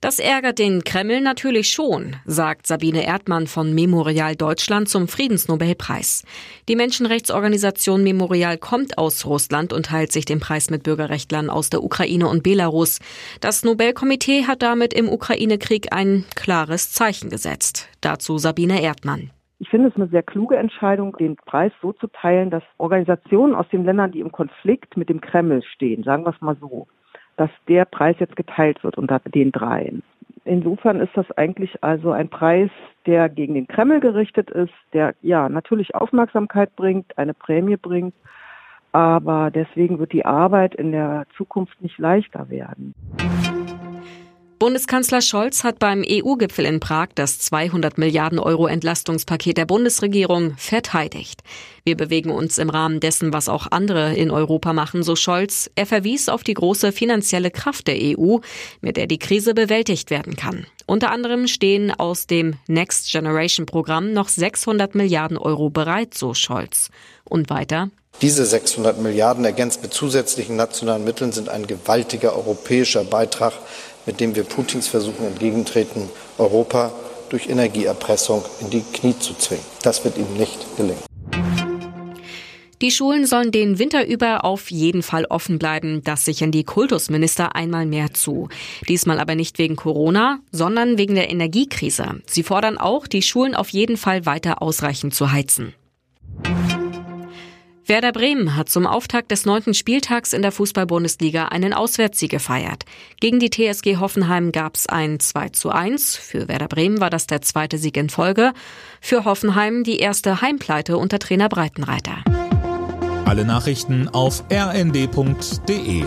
Das ärgert den Kreml natürlich schon, sagt Sabine Erdmann von Memorial Deutschland zum Friedensnobelpreis. Die Menschenrechtsorganisation Memorial kommt aus Russland und teilt sich den Preis mit Bürgerrechtlern aus der Ukraine und Belarus. Das Nobelkomitee hat damit im Ukraine-Krieg ein klares Zeichen gesetzt. Dazu Sabine Erdmann. Ich finde es eine sehr kluge Entscheidung, den Preis so zu teilen, dass Organisationen aus den Ländern, die im Konflikt mit dem Kreml stehen, sagen wir es mal so, dass der Preis jetzt geteilt wird unter den dreien. Insofern ist das eigentlich also ein Preis, der gegen den Kreml gerichtet ist, der ja natürlich Aufmerksamkeit bringt, eine Prämie bringt, aber deswegen wird die Arbeit in der Zukunft nicht leichter werden. Bundeskanzler Scholz hat beim EU-Gipfel in Prag das 200 Milliarden Euro Entlastungspaket der Bundesregierung verteidigt. Wir bewegen uns im Rahmen dessen, was auch andere in Europa machen, so Scholz. Er verwies auf die große finanzielle Kraft der EU, mit der die Krise bewältigt werden kann. Unter anderem stehen aus dem Next Generation Programm noch 600 Milliarden Euro bereit, so Scholz. Und weiter. Diese 600 Milliarden ergänzt mit zusätzlichen nationalen Mitteln sind ein gewaltiger europäischer Beitrag mit dem wir Putins Versuchen entgegentreten, Europa durch Energieerpressung in die Knie zu zwingen. Das wird ihm nicht gelingen. Die Schulen sollen den Winter über auf jeden Fall offen bleiben. Das sichern die Kultusminister einmal mehr zu. Diesmal aber nicht wegen Corona, sondern wegen der Energiekrise. Sie fordern auch, die Schulen auf jeden Fall weiter ausreichend zu heizen. Werder Bremen hat zum Auftakt des neunten Spieltags in der Fußball-Bundesliga einen Auswärtssieg gefeiert. Gegen die TSG Hoffenheim gab es ein 2 zu 1. Für Werder Bremen war das der zweite Sieg in Folge. Für Hoffenheim die erste Heimpleite unter Trainer Breitenreiter. Alle Nachrichten auf rnd.de